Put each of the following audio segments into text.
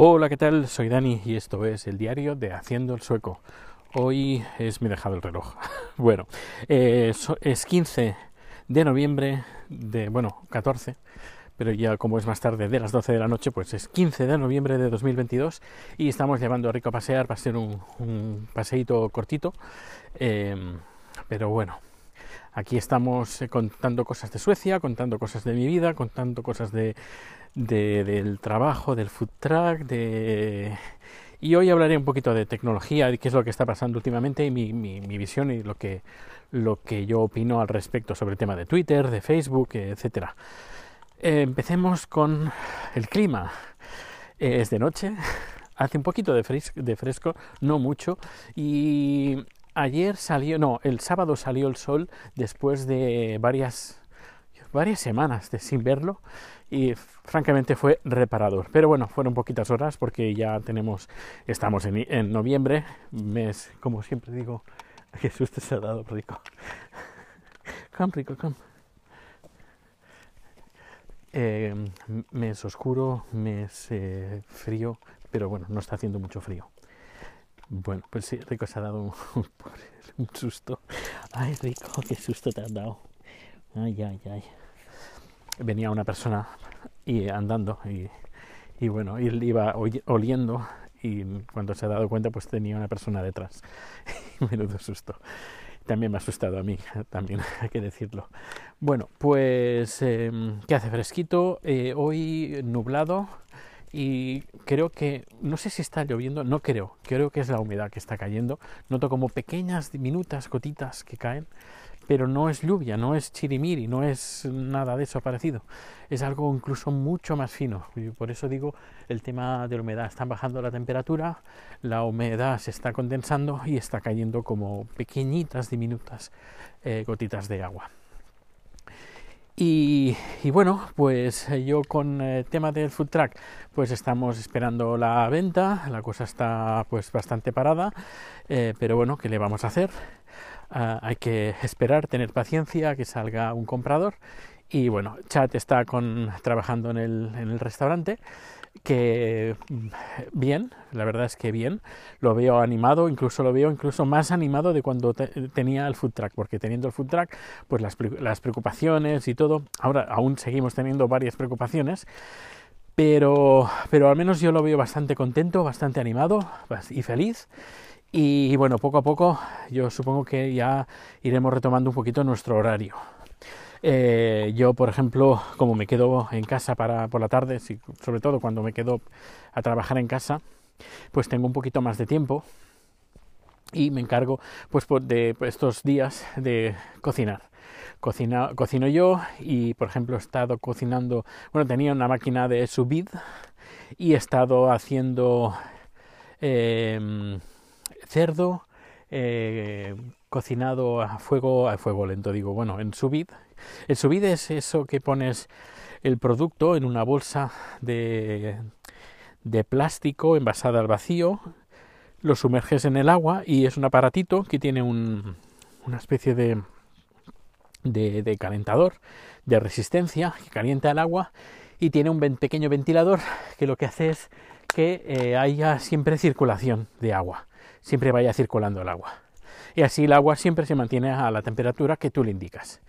Hola, ¿qué tal? Soy Dani y esto es el diario de Haciendo el Sueco. Hoy es, he dejado el reloj. bueno, eh, es 15 de noviembre de, bueno, 14, pero ya como es más tarde de las 12 de la noche, pues es 15 de noviembre de 2022 y estamos llevando a Rico a pasear, va ser un, un paseíto cortito, eh, pero bueno, aquí estamos eh, contando cosas de Suecia, contando cosas de mi vida, contando cosas de, de, del trabajo, del food truck, de... Y hoy hablaré un poquito de tecnología, de qué es lo que está pasando últimamente y mi, visión y lo que, yo opino al respecto sobre el tema de Twitter, de Facebook, etcétera. Eh, empecemos con el clima. Eh, es de noche, hace un poquito de, fres de fresco, no mucho, y ayer salió, no, el sábado salió el sol después de varias varias semanas sin verlo y francamente fue reparador. Pero bueno, fueron poquitas horas porque ya tenemos, estamos en, en noviembre, mes, como siempre digo, susto se ha dado rico. Come rico, come. Eh, mes oscuro, mes eh, frío, pero bueno, no está haciendo mucho frío. Bueno, pues sí, Rico se ha dado un, un, susto. Ay, Rico, qué susto te has dado. Ay, ay, ay. Venía una persona y andando y, y bueno, él iba oliendo y cuando se ha dado cuenta pues tenía una persona detrás. Menudo susto. También me ha asustado a mí, también hay que decirlo. Bueno, pues eh, ¿qué hace fresquito? Eh, hoy nublado y creo que, no sé si está lloviendo, no creo, creo que es la humedad que está cayendo. Noto como pequeñas, diminutas gotitas que caen, pero no es lluvia, no es chirimiri, no es nada de eso parecido. Es algo incluso mucho más fino. Y por eso digo el tema de la humedad. Está bajando la temperatura, la humedad se está condensando y está cayendo como pequeñitas, diminutas eh, gotitas de agua. Y, y, bueno, pues yo con el tema del food truck, pues estamos esperando la venta, la cosa está pues bastante parada, eh, pero bueno, ¿qué le vamos a hacer? Uh, hay que esperar, tener paciencia, que salga un comprador. Y bueno, Chat está con, trabajando en el, en el restaurante que bien, la verdad es que bien, lo veo animado, incluso lo veo incluso más animado de cuando te, tenía el food truck, porque teniendo el food truck, pues las, las, preocupaciones y todo, ahora aún seguimos teniendo varias preocupaciones, pero, pero al menos yo lo veo bastante contento, bastante animado y feliz. Y bueno, poco a poco yo supongo que ya iremos retomando un poquito nuestro horario. Eh, yo, por ejemplo, como me quedo en casa para, por la tarde, si, sobre todo cuando me quedo a trabajar en casa, pues tengo un poquito más de tiempo y me encargo pues de estos días de cocinar. Cocina, cocino yo y por ejemplo he estado cocinando, bueno tenía una máquina de sous vide y he estado haciendo eh, cerdo eh, cocinado a fuego, a fuego lento, digo, bueno, en sous vide. El sous vide es eso que pones el producto en una bolsa de, plástico envasada al vacío, lo sumerges en el agua y es un aparatito que tiene un, una especie de, calentador de resistencia que calienta el agua y tiene un pequeño ventilador que lo que hace es que eh, haya siempre circulación de agua, siempre vaya circulando el agua. Y así el agua siempre se mantiene a la temperatura que tú le indicas.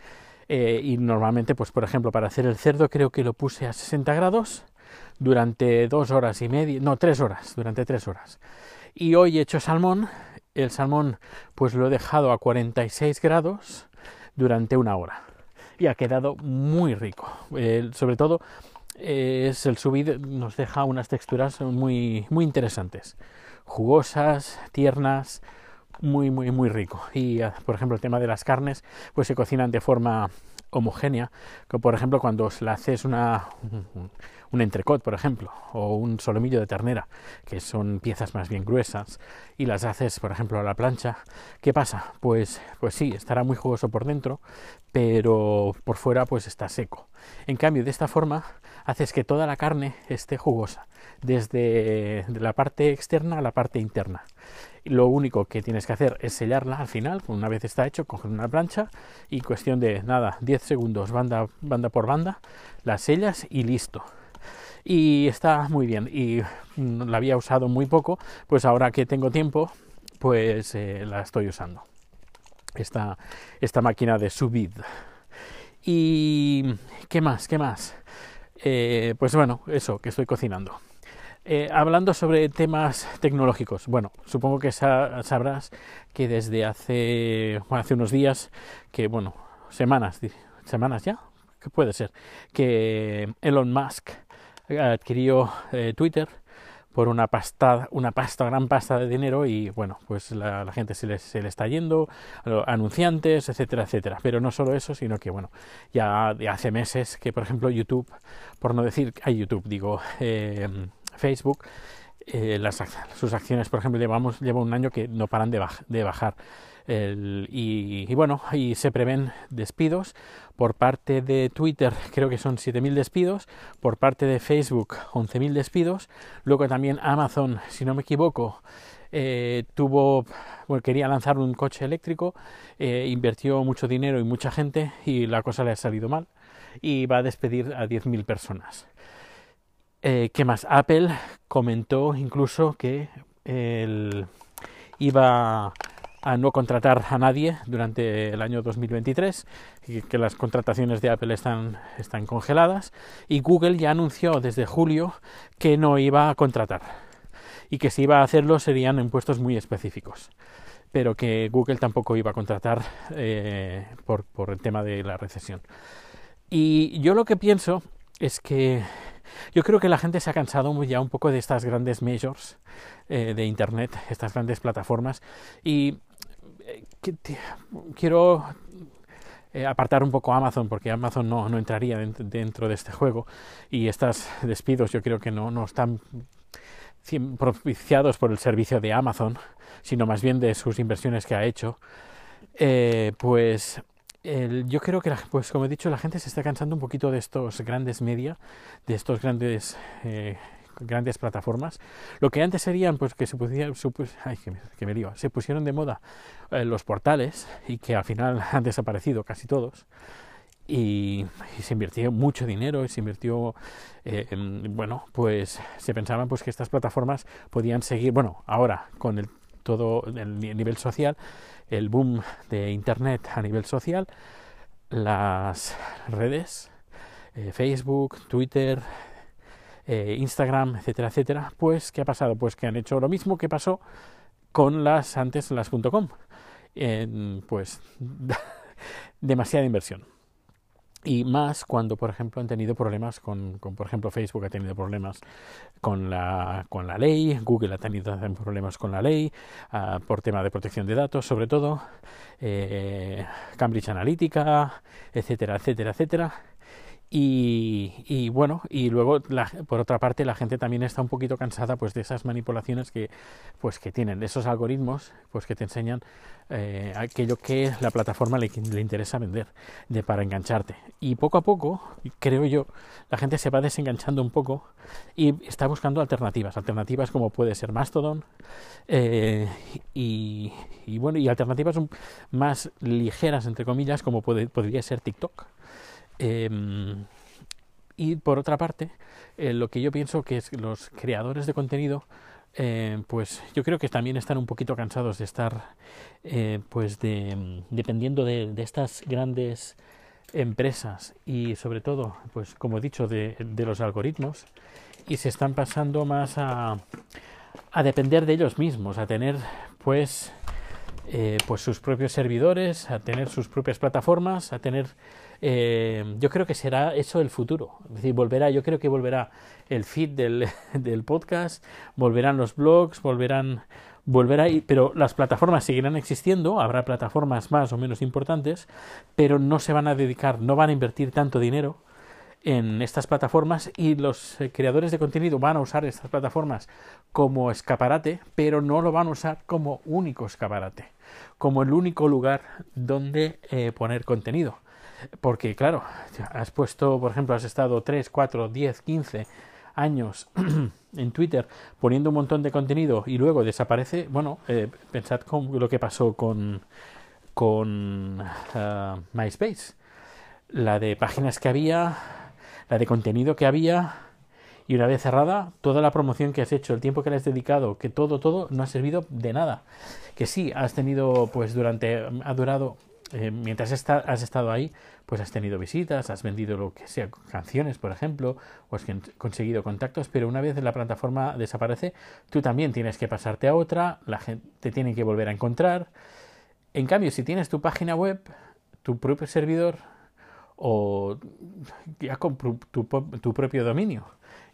Eh, y normalmente, pues por ejemplo, para hacer el cerdo creo que lo puse a 60 grados durante dos horas y media, no, tres horas, durante tres horas. Y hoy he hecho salmón, el salmón pues lo he dejado a 46 grados durante una hora. Y ha quedado muy rico. Sobre todo es el subid nos deja unas texturas muy, muy interesantes. Jugosas, tiernas, muy, muy, muy rico. Y, por ejemplo, el tema de las carnes, pues se cocinan de forma homogénea, como por ejemplo cuando haces una, un, un entrecot, por ejemplo, o un solomillo de ternera, que son piezas más bien gruesas, y las haces, por ejemplo, a la plancha, ¿qué pasa? Pues, pues sí, estará muy jugoso por dentro, pero por fuera pues está seco. En cambio, de esta forma haces que toda la carne esté jugosa, desde la parte externa a la parte interna. Lo único que tienes que hacer es sellarla al final, una vez está hecho, coger una plancha y cuestión de nada, 10 segundos, banda, banda por banda, la sellas y listo. y está muy bien y la había usado muy poco, pues ahora que tengo tiempo, pues eh, la estoy usando. Esta, esta máquina de subid. Y ¿qué más? ¿Qué más? Eh, pues bueno, eso, que estoy cocinando. Eh, hablando sobre temas tecnológicos, bueno, supongo que sabrás que desde hace, hace unos días, que bueno, semanas, semanas ya, que puede ser, que Elon Musk adquirió eh, Twitter por una pasta, una pasta, gran pasta de dinero y bueno, pues la, gente se le, se le, está yendo, anunciantes, etcétera, etcétera. Pero no solo eso, sino que bueno, ya, hace meses que por ejemplo YouTube, por no decir, hay YouTube, digo, eh, Facebook, eh, las, sus acciones, por ejemplo, llevamos, lleva un año que no paran de, de bajar. El, y, bueno, y se prevén despidos por parte de Twitter, creo que son 7.000 despidos, por parte de Facebook 11.000 despidos, luego también Amazon, si no me equivoco, eh, tuvo, bueno, quería lanzar un coche eléctrico, eh, invirtió mucho dinero y mucha gente y la cosa le ha salido mal y va a despedir a 10.000 personas. Eh, ¿Qué más? Apple comentó incluso que iba a no contratar a nadie durante el año 2023, y que las contrataciones de Apple están, están congeladas, y Google ya anunció desde julio que no iba a contratar, y que si iba a hacerlo serían en puestos muy específicos, pero que Google tampoco iba a contratar eh, por, por el tema de la recesión. Y yo lo que pienso es que yo creo que la gente se ha cansado ya un poco de estas grandes majors eh, de Internet, estas grandes plataformas, y eh, quiero eh, apartar un poco a Amazon, porque Amazon no, entraría dentro, de este juego, y estos despidos yo creo que no, no están propiciados por el servicio de Amazon, sino más bien de sus inversiones que ha hecho, pues yo creo que, pues como he dicho, la gente se está cansando un poquito de estos grandes media, de estos grandes eh, grandes plataformas. Lo que antes serían, pues que se pusieran, ay, que me, lío, se pusieron de moda eh, los portales y que al final han desaparecido casi todos. Y, se invirtió mucho dinero y se invirtió eh, bueno pues se pensaban pues que estas plataformas podían seguir bueno ahora con el todo el nivel social el boom de Internet a nivel social, las redes, eh, Facebook, Twitter, eh, Instagram, etcétera, etcétera, pues ¿qué ha pasado? Pues que han hecho lo mismo que pasó con las antes las .com, pues demasiada inversión y más cuando por ejemplo han tenido problemas con, con, por ejemplo Facebook ha tenido problemas con la con la ley Google ha tenido problemas con la ley uh, por tema de protección de datos sobre todo eh, Cambridge Analytica etcétera etcétera etcétera y, bueno, y luego por otra parte la gente también está un poquito cansada pues de esas manipulaciones que pues que tienen esos algoritmos pues que te enseñan eh, aquello que la plataforma le, le, interesa vender de para engancharte. Y poco a poco creo yo la gente se va desenganchando un poco y está buscando alternativas alternativas como puede ser Mastodon eh, y, bueno y alternativas más ligeras entre comillas como puede, podría ser TikTok Em, y por otra parte, eh, lo que yo pienso que es los creadores de contenido, eh, pues yo creo que también están un poquito cansados de estar, eh, pues de, dependiendo de, estas grandes empresas y sobre todo, pues como he dicho, de, los algoritmos y se están pasando más a depender de ellos mismos, a tener pues, pues sus propios servidores, a tener sus propias plataformas, a tener eh, yo creo que será eso el futuro. Es decir, volverá, yo creo que volverá el feed del, podcast, volverán los blogs, volverán, volverá, pero las plataformas seguirán existiendo, habrá plataformas más o menos importantes, pero no se van a dedicar, no van a invertir tanto dinero en estas plataformas y los eh, creadores de contenido van a usar estas plataformas como escaparate, pero no lo van a usar como único escaparate, como el único lugar donde eh, poner contenido. Porque, claro, has puesto, por ejemplo, has estado 3, 4, 10, 15 años en Twitter poniendo un montón de contenido y luego desaparece. Bueno, eh, pensad con lo que pasó con, con uh, MySpace. La de páginas que había, la de contenido que había Y una vez cerrada, toda la promoción que has hecho, el tiempo que le has dedicado, que todo, todo, no ha servido de nada. Que sí, has tenido, pues durante, ha durado, eh, mientras has estado ahí, pues has tenido visitas, has vendido lo que sea, canciones, por ejemplo, o has conseguido contactos, pero una vez la plataforma desaparece, tú también tienes que pasarte a otra, la gente te tiene que volver a encontrar. En cambio, si tienes tu página web, tu propio servidor, o ya con tu, tu, propio dominio,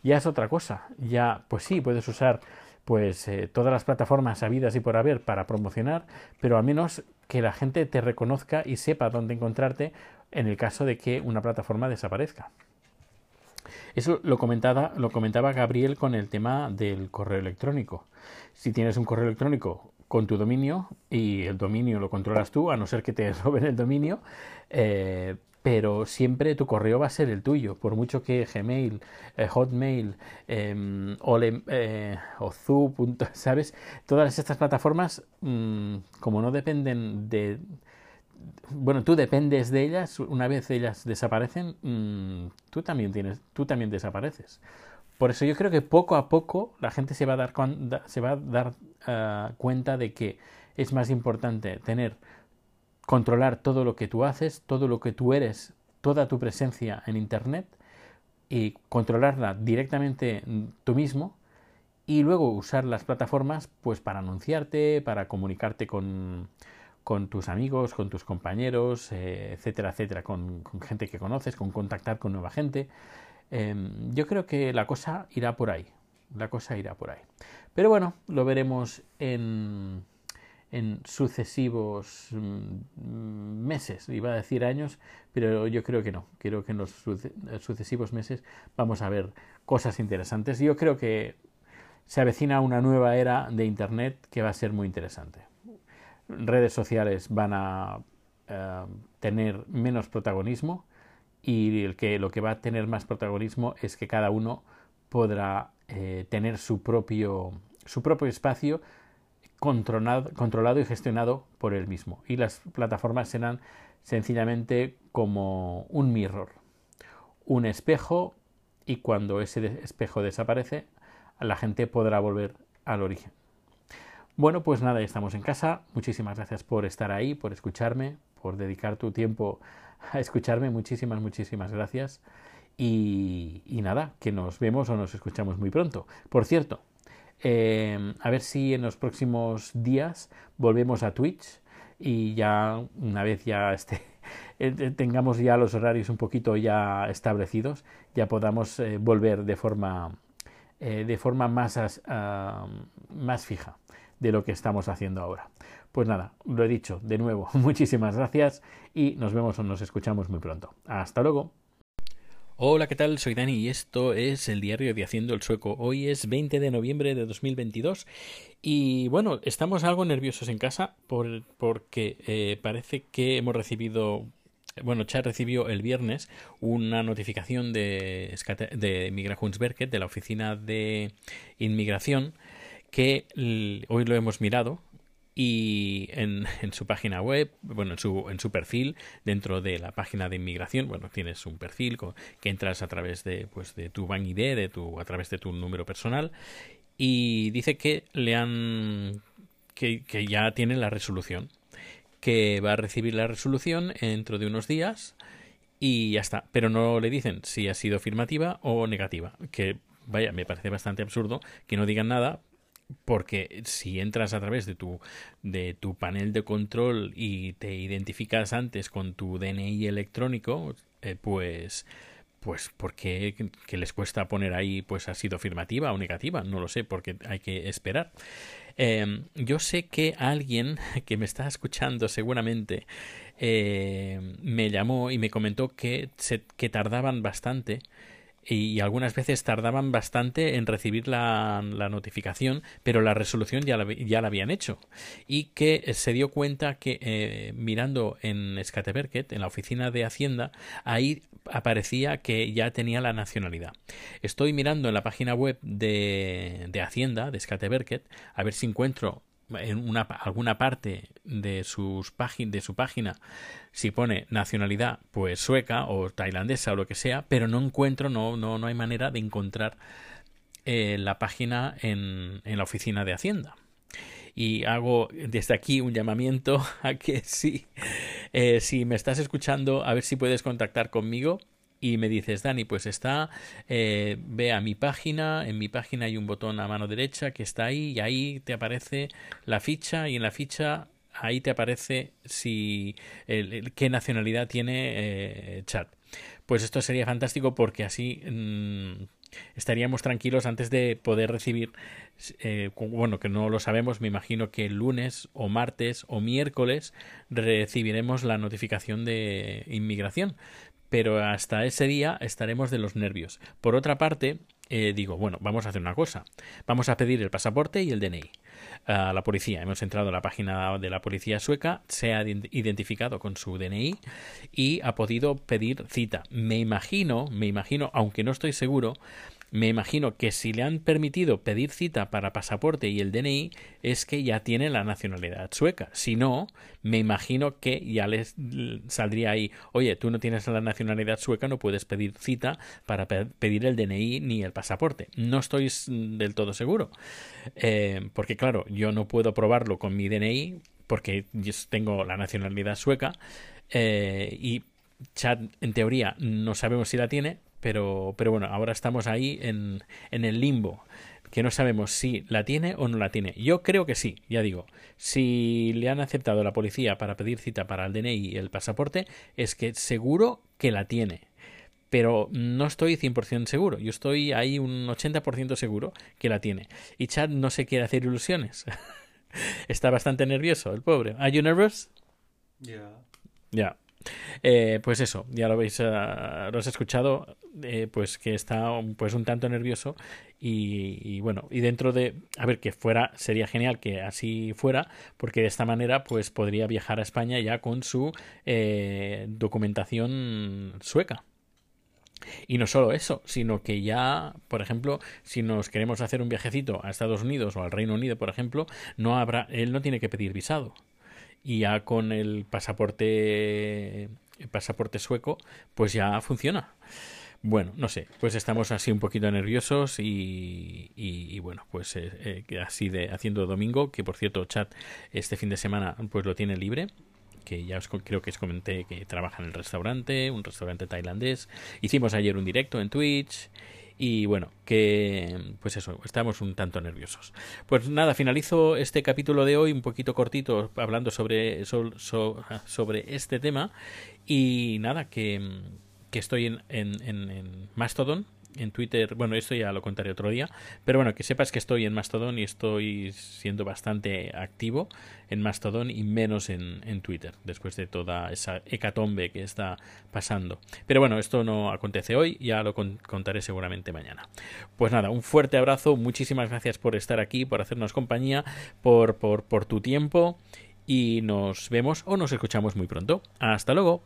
ya es otra cosa. Ya, pues sí, puedes usar pues eh, todas las plataformas habidas y por haber para promocionar, pero al menos que la gente te reconozca y sepa dónde encontrarte en el caso de que una plataforma desaparezca. Eso lo comentaba, lo comentaba Gabriel con el tema del correo electrónico. Si tienes un correo electrónico con tu dominio y el dominio lo controlas tú, a no ser que te roben el dominio, eh, pero siempre tu correo va a ser el tuyo, por mucho que Gmail, eh, Hotmail em, eh, ¿sabes? Todas estas plataformas, mm, como no dependen de... Bueno, tú dependes de ellas, una vez ellas desaparecen, mm, tú, también tienes, tú también desapareces. Por eso yo creo que poco a poco la gente se va a dar, se va a dar ah, cuenta de que es más importante tener controlar todo lo que tú haces, todo lo que tú eres, toda tu presencia en Internet y controlarla directamente tú mismo y luego usar las plataformas pues para anunciarte, para comunicarte con, con tus amigos, con tus compañeros, eh, etcétera, etcétera, con, gente que conoces, con contactar con nueva gente. Em, yo creo que la cosa irá por ahí, la cosa irá por ahí. Pero bueno, lo veremos en en sucesivos mm, meses, iba a decir años, pero yo creo que no, creo que en los sucesivos meses vamos a ver cosas interesantes. Yo creo que se avecina una nueva era de Internet que va a ser muy interesante. Redes sociales van a eh, tener menos protagonismo y el que, lo que va a tener más protagonismo es que cada uno podrá eh, tener su propio, su propio espacio controlado, y gestionado por él mismo. Y las plataformas serán sencillamente como un mirror, un espejo y cuando ese espejo desaparece, la gente podrá volver al origen. Bueno, pues nada, estamos en casa. Muchísimas gracias por estar ahí, por escucharme, por dedicar tu tiempo a escucharme. Muchísimas, muchísimas gracias. Y nada, que nos vemos o nos escuchamos muy pronto. Por cierto, Em, a ver si en los próximos días volvemos a Twitch y ya una vez ya este, tengamos ya los horarios un poquito ya establecidos, ya podamos eh, volver de forma, eh, de forma más, más fija de lo que estamos haciendo ahora. Pues nada, lo he dicho de nuevo, muchísimas gracias y nos vemos o nos escuchamos muy pronto. Hasta luego. Hola, ¿qué tal? Soy Dani y esto es el diario de Haciendo el Sueco. Hoy es 20 de noviembre de 2022 y bueno, estamos algo nerviosos en casa por, porque eh, parece que hemos recibido bueno, Chad recibió el viernes una notificación de, de de la oficina de inmigración, que hoy lo hemos mirado y en, en, su página web, bueno, en su, en su perfil, dentro de la página de inmigración, bueno, tienes un perfil que entras a través de, pues, de tu Bank ID, de tu, a través de tu número personal, y dice que le han, que, que ya tiene la resolución, que va a recibir la resolución dentro de unos días y ya está, pero no le dicen si ha sido afirmativa o negativa, que vaya, me parece bastante absurdo que no digan nada porque si entras a través de tu, de tu panel de control y te identificas antes con tu DNI electrónico, eh, pues pues porque que les cuesta poner ahí pues ha sido afirmativa o negativa no lo sé porque hay que esperar. Em, yo sé que alguien que me está escuchando seguramente eh, me llamó y me comentó que se, que tardaban bastante y algunas veces tardaban bastante en recibir la, notificación, pero la resolución ya la, ya la, habían hecho. Y que se dio cuenta que eh, mirando en Skateverket, en la oficina de Hacienda, ahí aparecía que ya tenía la nacionalidad. Estoy mirando en la página web de, de Hacienda, de Skateverket, a ver si encuentro en una, alguna parte de, sus de su página si pone nacionalidad pues sueca o tailandesa o lo que sea, pero no encuentro, no, no, no hay manera de encontrar eh, la página en, en la oficina de Hacienda. Y hago desde aquí un llamamiento a que si, eh, si me estás escuchando, a ver si puedes contactar conmigo y me dices, Dani, pues está, eh, ve a mi página, en mi página hay un botón a mano derecha que está ahí y ahí te aparece la ficha y en la ficha ahí te aparece si qué nacionalidad tiene eh, chat. Pues esto sería fantástico porque así mm, estaríamos tranquilos antes de poder recibir, eh, bueno, que no lo sabemos, me imagino que el lunes o martes o miércoles recibiremos la notificación de inmigración pero hasta ese día estaremos de los nervios. Por otra parte, eh, digo, bueno, vamos a hacer una cosa. Vamos a pedir el pasaporte y el DNI a la policía. Hemos entrado a la página de la policía sueca, se ha identificado con su DNI y ha podido pedir cita. Me imagino, me imagino, aunque no estoy seguro, me imagino que si le han permitido pedir cita para pasaporte y el DNI es que ya tiene la nacionalidad sueca. Si no, me imagino que ya les saldría ahí, oye, tú no tienes la nacionalidad sueca, no puedes pedir cita para pedir el DNI ni el pasaporte. No estoy del todo seguro. Eh, porque claro, yo no puedo probarlo con mi DNI porque yo tengo la nacionalidad sueca eh, y Chad en teoría no sabemos si la tiene, pero, pero bueno, ahora estamos ahí en, en el limbo, que no sabemos si la tiene o no la tiene. Yo creo que sí, ya digo, si le han aceptado la policía para pedir cita para el DNI y el pasaporte, es que seguro que la tiene. Pero no estoy 100% seguro. Yo estoy ahí un 80% seguro que la tiene. Y Chad no se quiere hacer ilusiones. Está bastante nervioso, el pobre. ¿Are you nervous? Ya. Ya. Eh, pues eso, ya lo habéis, uh, lo has escuchado, eh, pues que está pues un tanto nervioso y, bueno, y dentro de, a ver, que fuera, sería genial que así fuera, porque de esta manera pues podría viajar a España ya con su eh, documentación sueca. Y no solo eso, sino que ya, por ejemplo, si nos queremos hacer un viajecito a Estados Unidos o al Reino Unido, por ejemplo, no habrá, él no tiene que pedir visado y ya con el pasaporte el pasaporte sueco pues ya funciona bueno no sé pues estamos así un poquito nerviosos y, y, bueno pues eh, eh, así de haciendo domingo que por cierto chat este fin de semana pues lo tiene libre que ya os creo que os comenté que trabaja en el restaurante, un restaurante tailandés. Hicimos ayer un directo en Twitch y bueno, que pues eso, estamos un tanto nerviosos. Pues nada, finalizo este capítulo de hoy un poquito cortito hablando sobre, sobre este tema y nada, que, que estoy en, en, en Mastodon en Twitter, bueno, esto ya lo contaré otro día, pero bueno, que sepas que estoy en Mastodon y estoy siendo bastante activo en Mastodon y menos en, en Twitter, después de toda esa hecatombe que está pasando. Pero bueno, esto no acontece hoy, ya lo contaré seguramente mañana. Pues nada, un fuerte abrazo, muchísimas gracias por estar aquí, por hacernos compañía, por, por, por tu tiempo y nos vemos o nos escuchamos muy pronto. Hasta luego.